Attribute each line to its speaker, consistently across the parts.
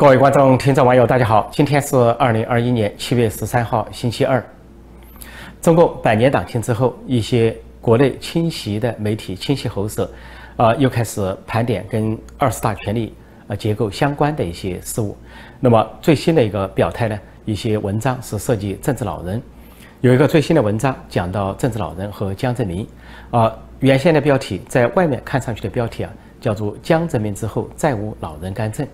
Speaker 1: 各位观众、听众、网友，大家好！今天是二零二一年七月十三号，星期二。中共百年党庆之后，一些国内侵袭的媒体、侵袭喉舌，啊，又开始盘点跟二十大权力呃结构相关的一些事物。那么最新的一个表态呢，一些文章是涉及政治老人。有一个最新的文章讲到政治老人和江泽民，啊，原先的标题在外面看上去的标题啊，叫做“江泽民之后再无老人干政”。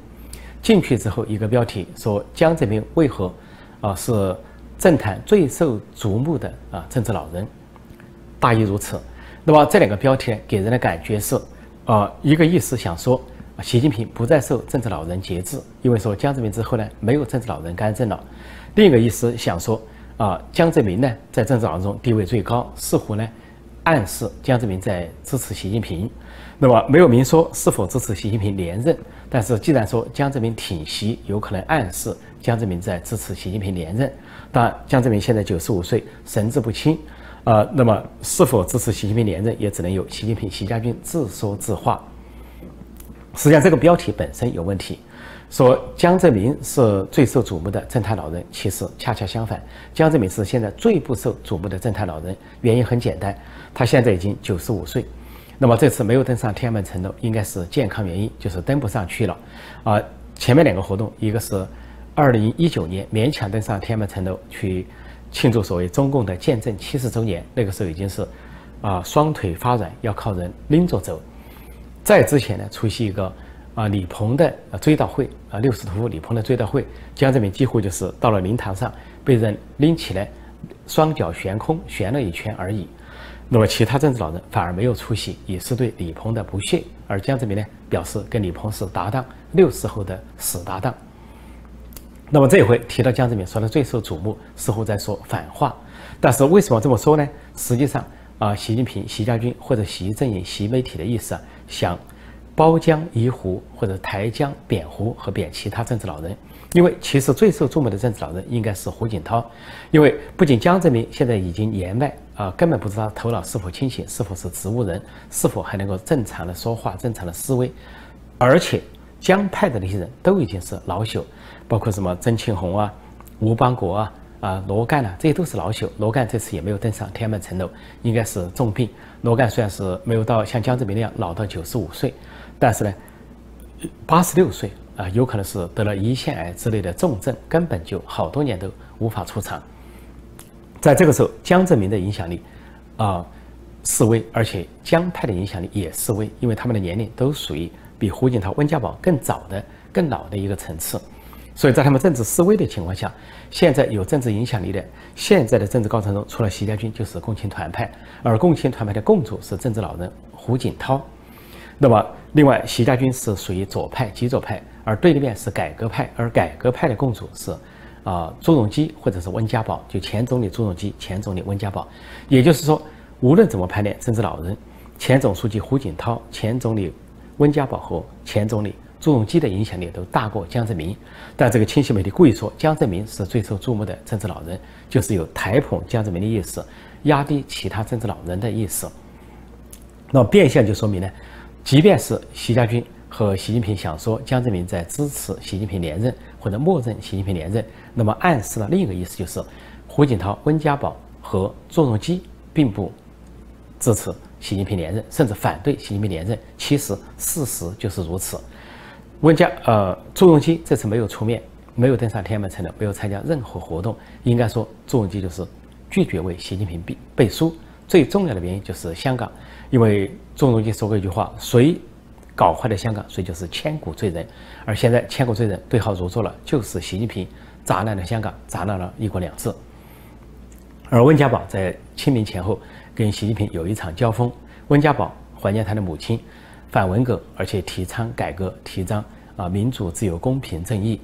Speaker 1: 进去之后，一个标题说江泽民为何啊是政坛最受瞩目的啊政治老人，大意如此。那么这两个标题给人的感觉是啊，一个意思想说习近平不再受政治老人节制，因为说江泽民之后呢没有政治老人干政了；另一个意思想说啊江泽民呢在政治老人中地位最高，似乎呢暗示江泽民在支持习近平。那么没有明说是否支持习近平连任，但是既然说江泽民挺习，有可能暗示江泽民在支持习近平连任。当然，江泽民现在九十五岁，神志不清，呃，那么是否支持习近平连任，也只能由习近平、习家军自说自话。实际上，这个标题本身有问题，说江泽民是最受瞩目的政坛老人，其实恰恰相反，江泽民是现在最不受瞩目的政坛老人。原因很简单，他现在已经九十五岁。那么这次没有登上天安门城楼，应该是健康原因，就是登不上去了。啊，前面两个活动，一个是二零一九年勉强登上天安门城楼去庆祝所谓中共的建政七十周年，那个时候已经是啊双腿发软，要靠人拎着走。在之前呢，出席一个啊李鹏的追悼会啊六十屠李鹏的追悼会，江泽民几乎就是到了灵堂上被人拎起来，双脚悬空悬了一圈而已。那么其他政治老人反而没有出席，也是对李鹏的不屑。而江泽民呢，表示跟李鹏是搭档，六十后的死搭档。那么这回提到江泽民说的最受瞩目，似乎在说反话。但是为什么这么说呢？实际上啊，习近平、习家军或者习阵营、习媒体的意思啊，想包江移湖或者抬江贬湖和贬其他政治老人。因为其实最受注目的政治老人应该是胡锦涛，因为不仅江泽民现在已经年迈啊，根本不知道头脑是否清醒，是否是植物人，是否还能够正常的说话、正常的思维，而且江派的那些人都已经是老朽，包括什么曾庆红啊、吴邦国啊、啊罗干啊，这些都是老朽。罗干这次也没有登上天安门城楼，应该是重病。罗干虽然是没有到像江泽民那样老到九十五岁，但是呢，八十六岁。啊，有可能是得了胰腺癌之类的重症，根本就好多年都无法出场。在这个时候，江泽民的影响力啊示威，而且江派的影响力也示威，因为他们的年龄都属于比胡锦涛、温家宝更早的、更老的一个层次。所以在他们政治示威的情况下，现在有政治影响力的现在的政治高层中，除了习家军，就是共青团派，而共青团派的共主是政治老人胡锦涛。那么，另外，习家军是属于左派、极左派。而对立面是改革派，而改革派的共主是，啊，朱镕基或者是温家宝，就前总理朱镕基、前总理温家宝。也就是说，无论怎么排列政治老人，前总书记胡锦涛、前总理温家宝和前总理朱镕基的影响力都大过江泽民。但这个清晰媒体故意说江泽民是最受注目的政治老人，就是有抬捧江泽民的意思，压低其他政治老人的意思。那变相就说明呢，即便是习家军。和习近平想说江泽民在支持习近平连任或者默认习近平连任，那么暗示了另一个意思，就是胡锦涛、温家宝和朱镕基并不支持习近平连任，甚至反对习近平连任。其实事实就是如此。温家呃朱镕基这次没有出面，没有登上天安门城楼，没有参加任何活动。应该说朱镕基就是拒绝为习近平背背书。最重要的原因就是香港，因为朱镕基说过一句话：谁。搞坏了香港，所以就是千古罪人。而现在千古罪人对号入座了，就是习近平砸烂了香港，砸烂了一国两制。而温家宝在清明前后跟习近平有一场交锋。温家宝怀念他的母亲，反文革，而且提倡改革，提倡啊民主、自由、公平、正义。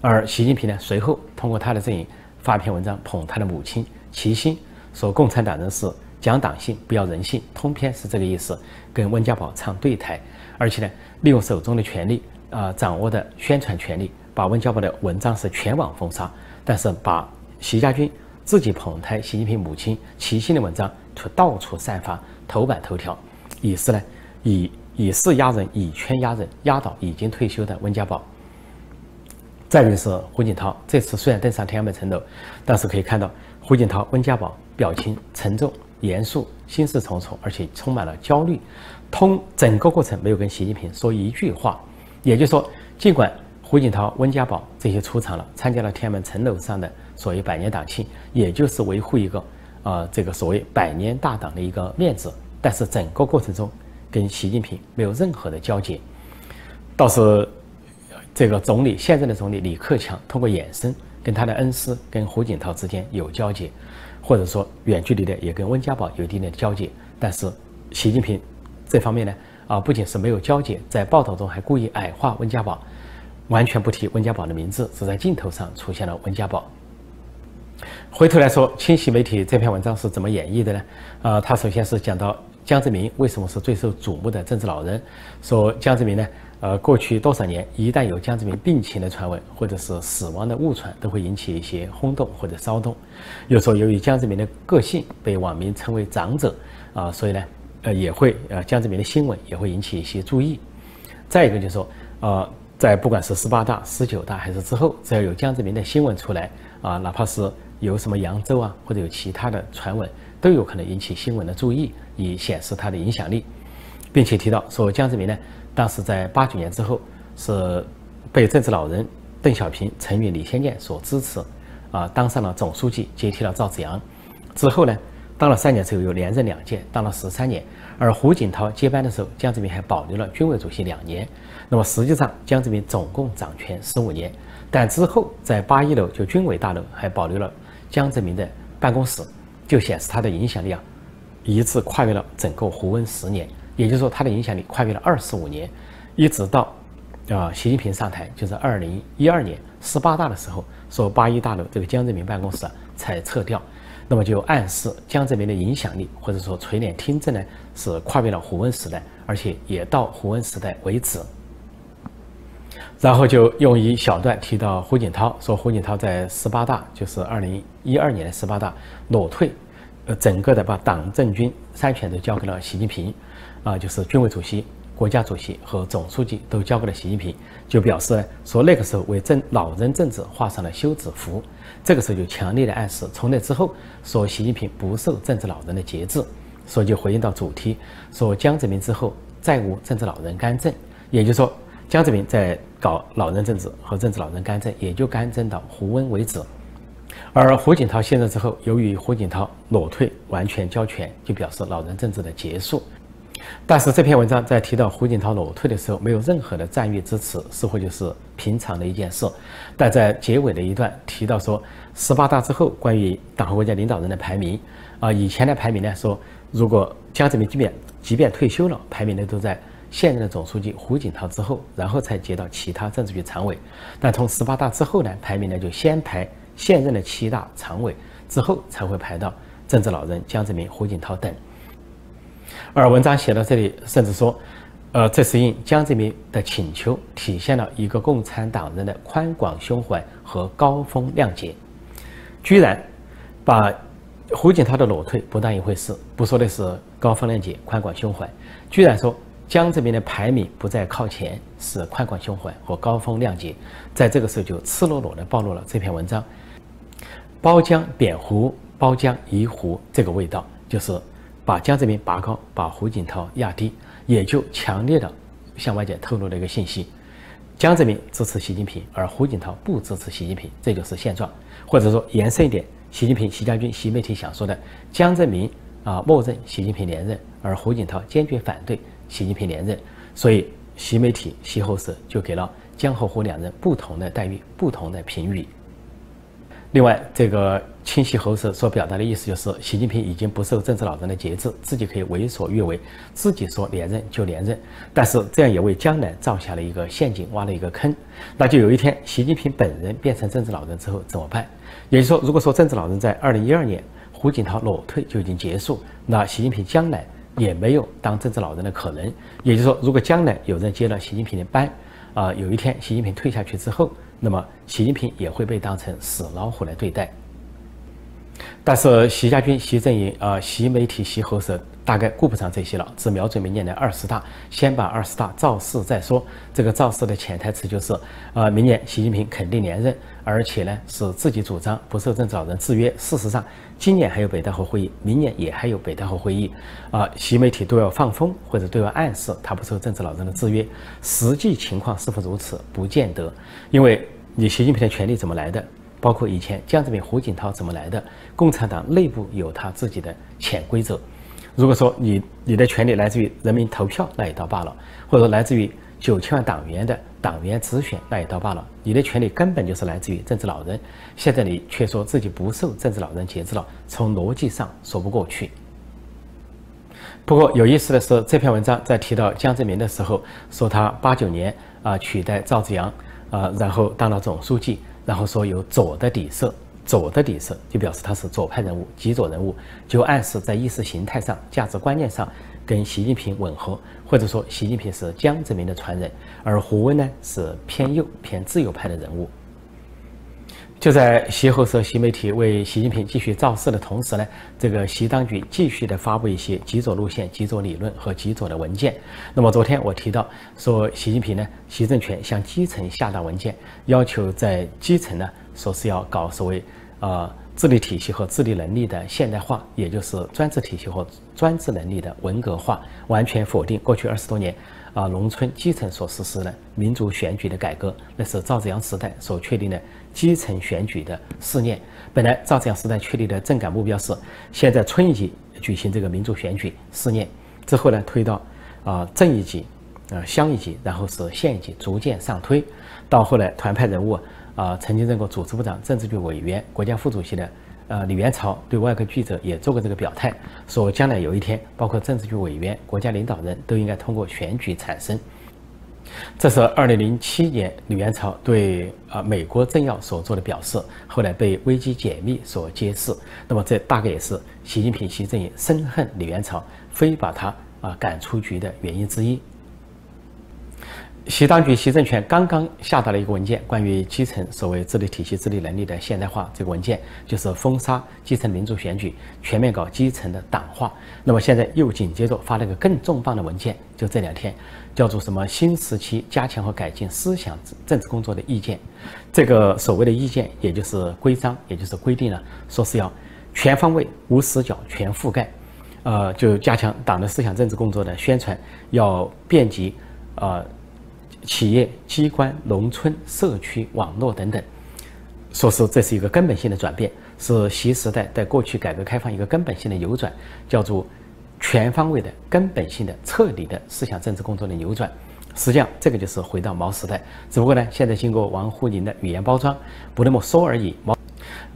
Speaker 1: 而习近平呢，随后通过他的阵营发篇文章捧他的母亲，齐心说共产党人是讲党性，不要人性，通篇是这个意思，跟温家宝唱对台。而且呢，利用手中的权力啊，掌握的宣传权力，把温家宝的文章是全网封杀。但是把习家军自己捧台习近平母亲齐心的文章，却到处散发，头版头条，以是呢，以以势压人，以权压人，压倒已经退休的温家宝。再就是胡锦涛这次虽然登上天安门城楼，但是可以看到胡锦涛、温家宝表情沉重、严肃、心事重重，而且充满了焦虑。通整个过程没有跟习近平说一句话，也就是说，尽管胡锦涛、温家宝这些出场了，参加了天安门城楼上的所谓百年党庆，也就是维护一个啊这个所谓百年大党的一个面子，但是整个过程中跟习近平没有任何的交接，倒是。这个总理现任的总理李克强通过眼神跟他的恩师跟胡锦涛之间有交接，或者说远距离的也跟温家宝有一定的交接。但是习近平这方面呢，啊不仅是没有交接，在报道中还故意矮化温家宝，完全不提温家宝的名字，只在镜头上出现了温家宝。回头来说，清晰媒体这篇文章是怎么演绎的呢？啊，他首先是讲到江泽民为什么是最受瞩目的政治老人，说江泽民呢。呃，过去多少年，一旦有江泽民病情的传闻，或者是死亡的误传，都会引起一些轰动或者骚动。有时候，由于江泽民的个性被网民称为长者，啊，所以呢，呃，也会呃，江泽民的新闻也会引起一些注意。再一个就是说，呃，在不管是十八大、十九大还是之后，只要有江泽民的新闻出来，啊，哪怕是有什么扬州啊，或者有其他的传闻，都有可能引起新闻的注意，以显示他的影响力，并且提到说江泽民呢。当时在八九年之后，是被政治老人邓小平、陈云、李先念所支持，啊，当上了总书记，接替了赵紫阳。之后呢，当了三年之后又连任两届，当了十三年。而胡锦涛接班的时候，江泽民还保留了军委主席两年。那么实际上，江泽民总共掌权十五年。但之后在八一楼就军委大楼还保留了江泽民的办公室，就显示他的影响力啊，一次跨越了整个胡温十年。也就是说，他的影响力跨越了二十五年，一直到啊，习近平上台，就是二零一二年十八大的时候，说八一大楼这个江泽民办公室啊才撤掉，那么就暗示江泽民的影响力或者说垂帘听政呢，是跨越了胡温时代，而且也到胡温时代为止。然后就用一小段提到胡锦涛，说胡锦涛在十八大，就是二零一二年的十八大裸退，呃，整个的把党政军三权都交给了习近平。啊，就是军委主席、国家主席和总书记都交给了习近平，就表示说那个时候为政老人政治画上了休止符。这个时候就强烈的暗示，从那之后说习近平不受政治老人的节制，所以就回应到主题，说江泽民之后再无政治老人干政，也就是说江泽民在搞老人政治和政治老人干政，也就干政到胡温为止。而胡锦涛卸任之后，由于胡锦涛裸退完全交权，就表示老人政治的结束。但是这篇文章在提到胡锦涛裸退的时候，没有任何的赞誉支持，似乎就是平常的一件事。但在结尾的一段提到说，十八大之后关于党和国家领导人的排名，啊，以前的排名呢说，如果江泽民即便即便退休了，排名呢都在现任的总书记胡锦涛之后，然后才接到其他政治局常委。但从十八大之后呢，排名呢就先排现任的七大常委，之后才会排到政治老人江泽民、胡锦涛等。而文章写到这里，甚至说，呃，这是应江泽民的请求，体现了一个共产党人的宽广胸怀和高风亮节。居然把胡锦涛的裸退不当一回事，不说的是高风亮节、宽广胸怀，居然说江泽民的排名不再靠前是宽广胸怀和高风亮节，在这个时候就赤裸裸地暴露了这篇文章包江贬胡、包江移胡这个味道，就是。把江泽民拔高，把胡锦涛压低，也就强烈的向外界透露了一个信息：江泽民支持习近平，而胡锦涛不支持习近平，这就是现状。或者说延伸一点，习近平、习将军、习媒体想说的，江泽民啊默认习近平连任，而胡锦涛坚决反对习近平连任，所以习媒体、习后社就给了江和胡两人不同的待遇、不同的评语。另外，这个清晰喉舌所表达的意思就是，习近平已经不受政治老人的节制，自己可以为所欲为，自己说连任就连任。但是这样也为将来造下了一个陷阱，挖了一个坑。那就有一天，习近平本人变成政治老人之后怎么办？也就是说，如果说政治老人在二零一二年胡锦涛裸退就已经结束，那习近平将来也没有当政治老人的可能。也就是说，如果将来有人接了习近平的班，啊，有一天习近平退下去之后。那么，习近平也会被当成死老虎来对待。但是习家军、习阵营啊、习媒体、习喉舌大概顾不上这些了，只瞄准明年的二十大，先把二十大造势再说。这个造势的潜台词就是，呃，明年习近平肯定连任，而且呢是自己主张，不受政治老人制约。事实上，今年还有北戴河会议，明年也还有北戴河会议，啊，习媒体都要放风或者都要暗示他不受政治老人的制约。实际情况是否如此，不见得，因为你习近平的权力怎么来的？包括以前江泽民、胡锦涛怎么来的？共产党内部有他自己的潜规则。如果说你你的权利来自于人民投票，那也倒罢了；或者说来自于九千万党员的党员直选，那也倒罢了。你的权利根本就是来自于政治老人。现在你却说自己不受政治老人节制了，从逻辑上说不过去。不过有意思的是，这篇文章在提到江泽民的时候，说他八九年啊取代赵紫阳啊，然后当了总书记。然后说有左的底色，左的底色就表示他是左派人物、极左人物，就暗示在意识形态上、价值观念上跟习近平吻合，或者说习近平是江泽民的传人，而胡温呢是偏右、偏自由派的人物。就在习后社、习媒体为习近平继续造势的同时呢，这个习当局继续的发布一些极左路线、极左理论和极左的文件。那么昨天我提到说，习近平呢，习政权向基层下达文件，要求在基层呢，说是要搞所谓呃治理体系和治理能力的现代化，也就是专制体系和 专制能力的文革化，完全否定过去二十多年。啊，农村基层所实施的民主选举的改革，那是赵紫阳时代所确定的基层选举的试验。本来赵紫阳时代确立的政改目标是，先在村一级举行这个民主选举试验，之后呢推到啊镇一级，啊乡一级，然后是县一级，逐渐上推。到后来团派人物啊，曾经任过组织部长、政治局委员、国家副主席的。呃，李元朝对外国记者也做过这个表态，说将来有一天，包括政治局委员、国家领导人都应该通过选举产生。这是二零零七年李元朝对啊美国政要所做的表示，后来被危机解密所揭示。那么这大概也是习近平习政也深恨李元朝，非把他啊赶出局的原因之一。习当局、习政权刚刚下达了一个文件，关于基层所谓治理体系、治理能力的现代化。这个文件就是封杀基层民主选举，全面搞基层的党化。那么现在又紧接着发了个更重磅的文件，就这两天，叫做什么新时期加强和改进思想政治工作的意见。这个所谓的意见，也就是规章，也就是规定了，说是要全方位、无死角、全覆盖，呃，就加强党的思想政治工作的宣传，要遍及，呃。企业、机关、农村、社区、网络等等，说是这是一个根本性的转变，是习时代在过去改革开放一个根本性的扭转，叫做全方位的、根本性的、彻底的思想政治工作的扭转。实际上，这个就是回到毛时代，只不过呢，现在经过王沪宁的语言包装，不那么说而已。毛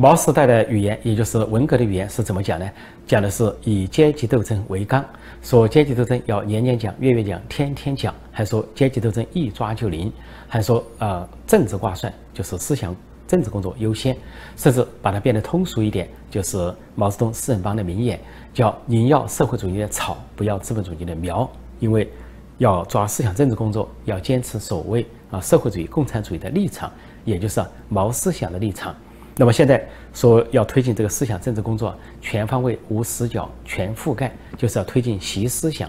Speaker 1: 毛时代的语言，也就是文革的语言是怎么讲呢？讲的是以阶级斗争为纲。说阶级斗争要年年讲、月月讲、天天讲，还说阶级斗争一抓就灵，还说呃政治挂帅就是思想政治工作优先，甚至把它变得通俗一点，就是毛泽东四人帮的名言，叫宁要社会主义的草，不要资本主义的苗，因为要抓思想政治工作，要坚持所谓啊社会主义共产主义的立场，也就是毛思想的立场。那么现在说要推进这个思想政治工作全方位、无死角、全覆盖，就是要推进习思想。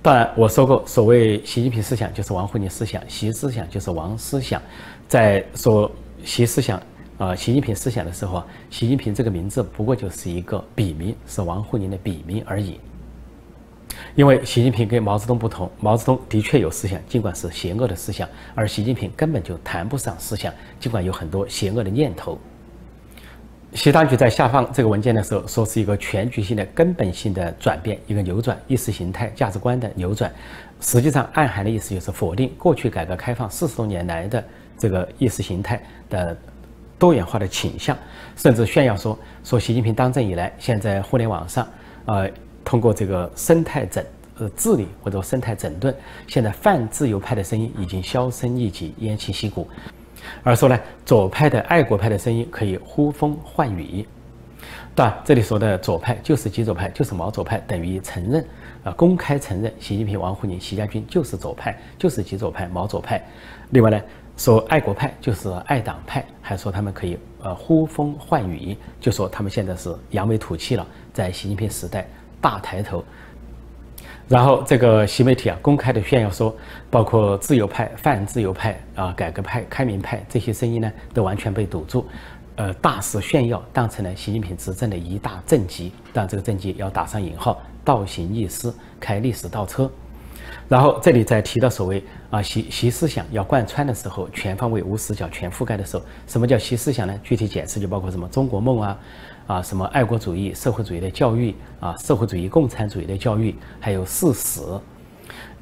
Speaker 1: 当然，我说过，所谓习近平思想就是王沪宁思想，习思想就是王思想。在说习思想啊，习近平思想的时候，习近平这个名字不过就是一个笔名，是王沪宁的笔名而已。因为习近平跟毛泽东不同，毛泽东的确有思想，尽管是邪恶的思想，而习近平根本就谈不上思想，尽管有很多邪恶的念头。习当局在下放这个文件的时候，说是一个全局性的、根本性的转变，一个扭转意识形态、价值观的扭转。实际上，暗含的意思就是否定过去改革开放四十多年来的这个意识形态的多元化的倾向，甚至炫耀说，说习近平当政以来，现在互联网上，呃，通过这个生态整呃治理或者生态整顿，现在泛自由派的声音已经销声匿迹、偃旗息鼓。而说呢，左派的爱国派的声音可以呼风唤雨。当然，这里说的左派就是极左派，就是毛左派，等于承认啊，公开承认习近平、王沪宁、习家军就是左派，就是极左派、毛左派。另外呢，说爱国派就是爱党派，还说他们可以呃呼风唤雨，就说他们现在是扬眉吐气了，在习近平时代大抬头。然后这个习媒体啊，公开的炫耀说，包括自由派、泛自由派啊、改革派、开明派这些声音呢，都完全被堵住。呃，大肆炫耀，当成了习近平执政的一大政绩，但这个政绩要打上引号，倒行逆施，开历史倒车。然后这里再提到所谓啊习习思想要贯穿的时候，全方位无死角全覆盖的时候，什么叫习思想呢？具体解释就包括什么中国梦啊，啊什么爱国主义、社会主义的教育啊，社会主义、共产主义的教育，还有四史，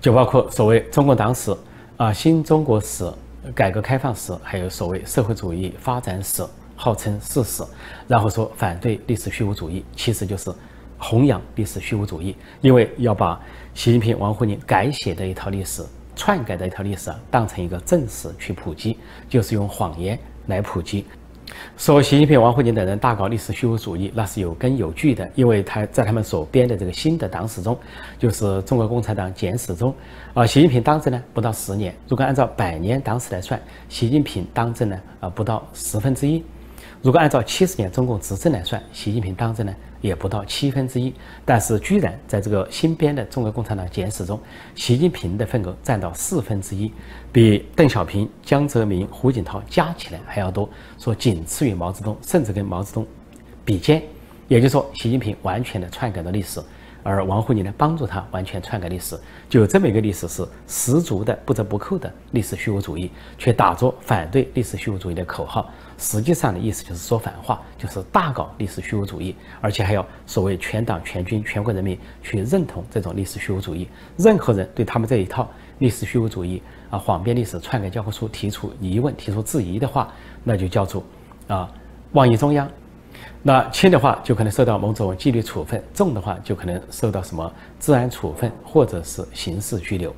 Speaker 1: 就包括所谓中国党史啊、新中国史、改革开放史，还有所谓社会主义发展史。号称四史，然后说反对历史虚无主义，其实就是弘扬历史虚无主义，因为要把习近平、王沪宁改写的一套历史、篡改的一套历史，当成一个正史去普及，就是用谎言来普及。说习近平、王沪宁等人大搞历史虚无主义，那是有根有据的，因为他在他们所编的这个新的党史中，就是中国共产党简史中，啊，习近平当政呢不到十年，如果按照百年党史来算，习近平当政呢啊不到十分之一。如果按照七十年中共执政来算，习近平当政呢也不到七分之一，但是居然在这个新编的中国共产党简史中，习近平的份额占到四分之一，比邓小平、江泽民、胡锦涛加起来还要多，说仅次于毛泽东，甚至跟毛泽东比肩。也就是说，习近平完全的篡改了历史。而王沪宁呢，帮助他完全篡改历史，就有这么一个历史是十足的不折不扣的历史虚无主义，却打着反对历史虚无主义的口号，实际上的意思就是说反话，就是大搞历史虚无主义，而且还要所谓全党全军全国人民去认同这种历史虚无主义。任何人对他们这一套历史虚无主义啊谎编历史、篡改教科书提出疑问、提出质疑的话，那就叫做啊妄议中央。那轻的话就可能受到某种纪律处分，重的话就可能受到什么治安处分或者是刑事拘留。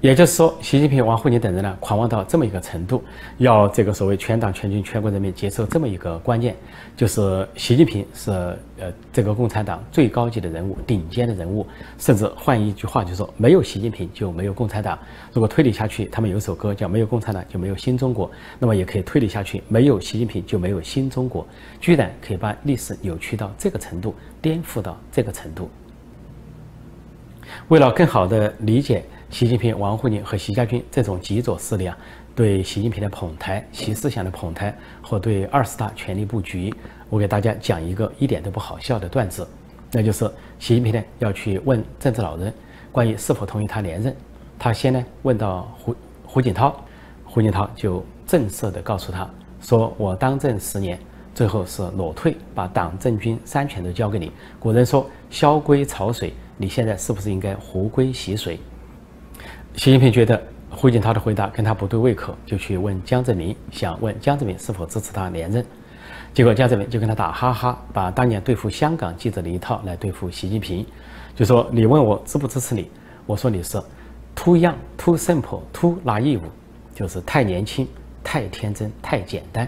Speaker 1: 也就是说，习近平、王沪宁等人呢，狂妄到这么一个程度，要这个所谓全党全军全国人民接受这么一个观念，就是习近平是呃这个共产党最高级的人物、顶尖的人物，甚至换一句话，就是说没有习近平就没有共产党。如果推理下去，他们有首歌叫“没有共产党就没有新中国”，那么也可以推理下去，没有习近平就没有新中国。居然可以把历史扭曲到这个程度，颠覆到这个程度。为了更好的理解。习近平、王沪宁和习家军这种极左势力啊，对习近平的捧台、习思想的捧台和对二十大权力布局，我给大家讲一个一点都不好笑的段子，那就是习近平呢要去问政治老人关于是否同意他连任，他先呢问到胡胡锦涛，胡锦涛就正色的告诉他说：“我当政十年，最后是裸退，把党政军三权都交给你。古人说萧规曹水，你现在是不是应该胡归习水？”习近平觉得胡锦涛的回答跟他不对胃口，就去问江泽民，想问江泽民是否支持他连任。结果江泽民就跟他打哈哈，把当年对付香港记者的一套来对付习近平，就说你问我支不支持你，我说你是 too young, too simple, too naive，就是太年轻、太天真、太简单。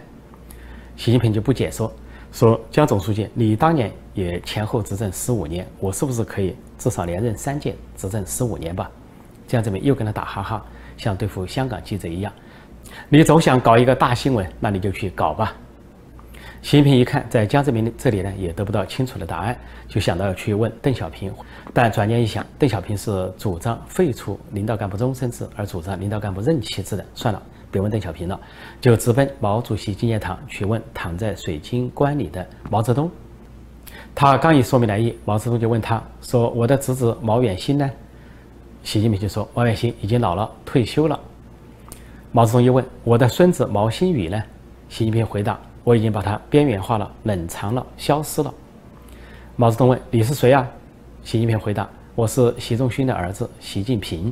Speaker 1: 习近平就不解说，说江总书记，你当年也前后执政十五年，我是不是可以至少连任三届，执政十五年吧？江泽民又跟他打哈哈，像对付香港记者一样。你总想搞一个大新闻，那你就去搞吧。习近平一看，在江泽民这里呢也得不到清楚的答案，就想到要去问邓小平。但转念一想，邓小平是主张废除领导干部终身制，而主张领导干部任期制的，算了，别问邓小平了，就直奔毛主席纪念堂去问躺在水晶棺里的毛泽东。他刚一说明来意，毛泽东就问他说：“我的侄子毛远新呢？”习近平就说：“毛远新已经老了，退休了。”毛泽东又问：“我的孙子毛新宇呢？”习近平回答：“我已经把他边缘化了，冷藏了，消失了。”毛泽东问：“你是谁啊？”习近平回答：“我是习仲勋的儿子，习近平。”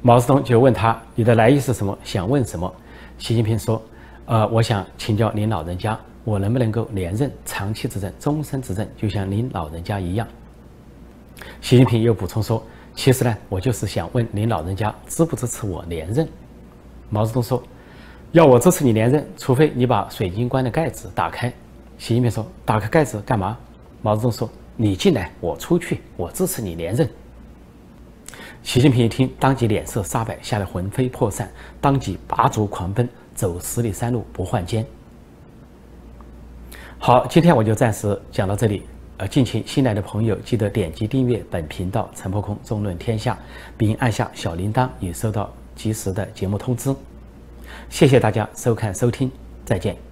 Speaker 1: 毛泽东就问他：“你的来意是什么？想问什么？”习近平说：“呃，我想请教您老人家，我能不能够连任长期执政、终身执政，就像您老人家一样？”习近平又补充说。其实呢，我就是想问您老人家支不支持我连任。毛泽东说：“要我支持你连任，除非你把水晶棺的盖子打开。”习近平说：“打开盖子干嘛？”毛泽东说：“你进来，我出去，我支持你连任。”习近平一听，当即脸色煞白，吓得魂飞魄散，当即拔足狂奔，走十里山路不换肩。好，今天我就暂时讲到这里。呃，敬请新来的朋友记得点击订阅本频道“陈破空纵论天下”，并按下小铃铛，以收到及时的节目通知。谢谢大家收看收听，再见。